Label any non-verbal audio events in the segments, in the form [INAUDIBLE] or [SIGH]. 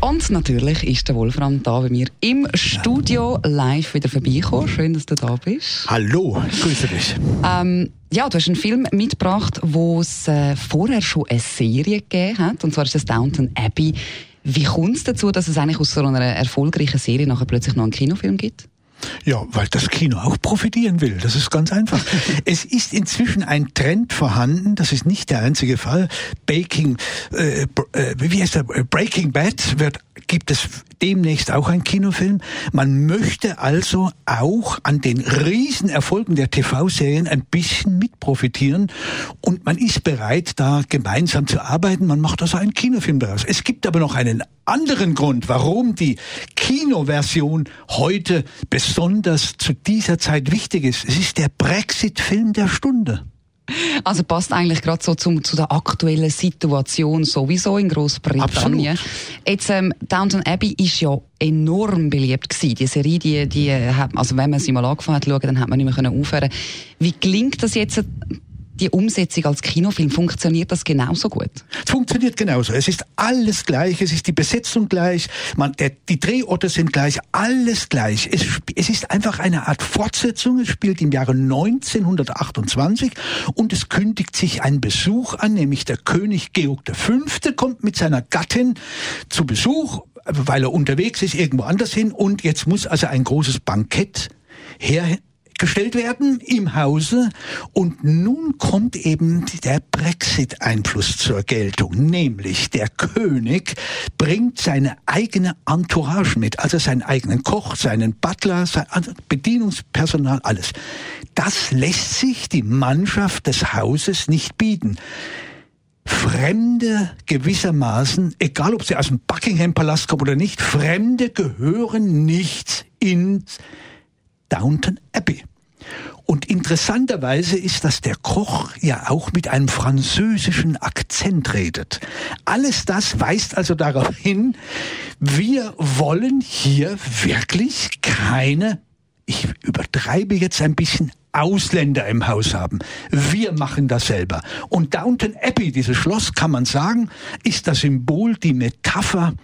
Und natürlich ist der Wolfram da bei mir im Studio live wieder vorbeigekommen. Schön, dass du da bist. Hallo, grüße dich. Ähm, ja, du hast einen Film mitgebracht, wo es äh, vorher schon eine Serie gegeben hat, und zwar ist das Downton Abbey. Wie kommt es dazu, dass es eigentlich aus so einer erfolgreichen Serie nachher plötzlich noch einen Kinofilm gibt? Ja, weil das Kino auch profitieren will. Das ist ganz einfach. [LAUGHS] es ist inzwischen ein Trend vorhanden, das ist nicht der einzige Fall. Baking, äh, äh, wie heißt der? Breaking Bad wird gibt es demnächst auch einen Kinofilm. Man möchte also auch an den Riesenerfolgen der TV-Serien ein bisschen mitprofitieren und man ist bereit, da gemeinsam zu arbeiten. Man macht also einen Kinofilm daraus. Es gibt aber noch einen anderen Grund, warum die Kinoversion heute besonders zu dieser Zeit wichtig ist. Es ist der Brexit-Film der Stunde. Also passt eigentlich gerade so zum, zu der aktuellen Situation sowieso in Großbritannien. Absolut. Jetzt ähm, Downton Abbey ist ja enorm beliebt gewesen. Die Serie, die, die hat, also wenn man sie mal angefangen hat zu schauen, dann hat man nicht mehr aufhören. Wie gelingt das jetzt die Umsetzung als Kinofilm, funktioniert das genauso gut? Es funktioniert genauso. Es ist alles gleich, es ist die Besetzung gleich, man, der, die Drehorte sind gleich, alles gleich. Es, es ist einfach eine Art Fortsetzung. Es spielt im Jahre 1928 und es kündigt sich ein Besuch an, nämlich der König Georg V. kommt mit seiner Gattin zu Besuch, weil er unterwegs ist, irgendwo anders hin und jetzt muss also ein großes Bankett her gestellt werden im Hause. Und nun kommt eben der Brexit-Einfluss zur Geltung, nämlich der König bringt seine eigene Entourage mit, also seinen eigenen Koch, seinen Butler, sein Bedienungspersonal, alles. Das lässt sich die Mannschaft des Hauses nicht bieten. Fremde gewissermaßen, egal ob sie aus dem Buckingham Palast kommen oder nicht, Fremde gehören nicht ins Downton Abbey. Und interessanterweise ist, dass der Koch ja auch mit einem französischen Akzent redet. Alles das weist also darauf hin, wir wollen hier wirklich keine, ich übertreibe jetzt ein bisschen, Ausländer im Haus haben. Wir machen das selber. Und Downton Abbey, dieses Schloss, kann man sagen, ist das Symbol, die Metapher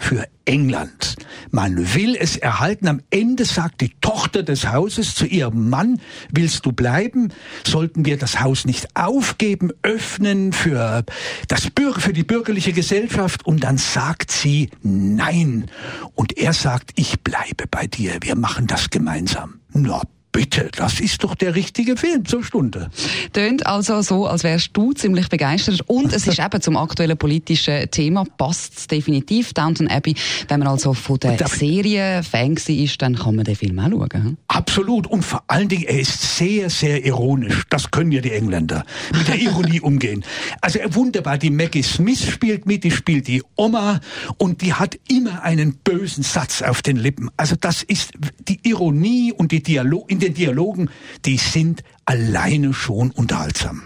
für England. Man will es erhalten. Am Ende sagt die Tochter des Hauses zu ihrem Mann, willst du bleiben? Sollten wir das Haus nicht aufgeben, öffnen für das Bürger, für die bürgerliche Gesellschaft? Und dann sagt sie nein. Und er sagt, ich bleibe bei dir. Wir machen das gemeinsam. Na, Bitte, das ist doch der richtige Film zur Stunde. Tönt also so, als wärst du ziemlich begeistert. Und es ist [LAUGHS] eben zum aktuellen politischen Thema, passt es definitiv. Downton Abbey, wenn man also von der Serie Fan ist, dann kann man den Film auch schauen. Absolut. Und vor allen Dingen, er ist sehr, sehr ironisch. Das können ja die Engländer. Mit der Ironie [LAUGHS] umgehen. Also wunderbar. Die Maggie Smith spielt mit, die spielt die Oma und die hat immer einen bösen Satz auf den Lippen. Also das ist die Ironie und die Dialog, in den Dialogen, die sind alleine schon unterhaltsam.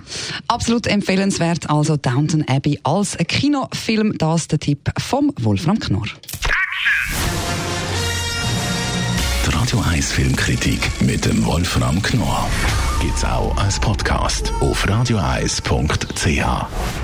Absolut empfehlenswert, also Downton Abbey als Kinofilm. Das ist der Tipp vom Wolfram Knorr. Die Radio 1 Filmkritik mit dem Wolfram Knorr gibt's auch als Podcast auf radioeis.ch.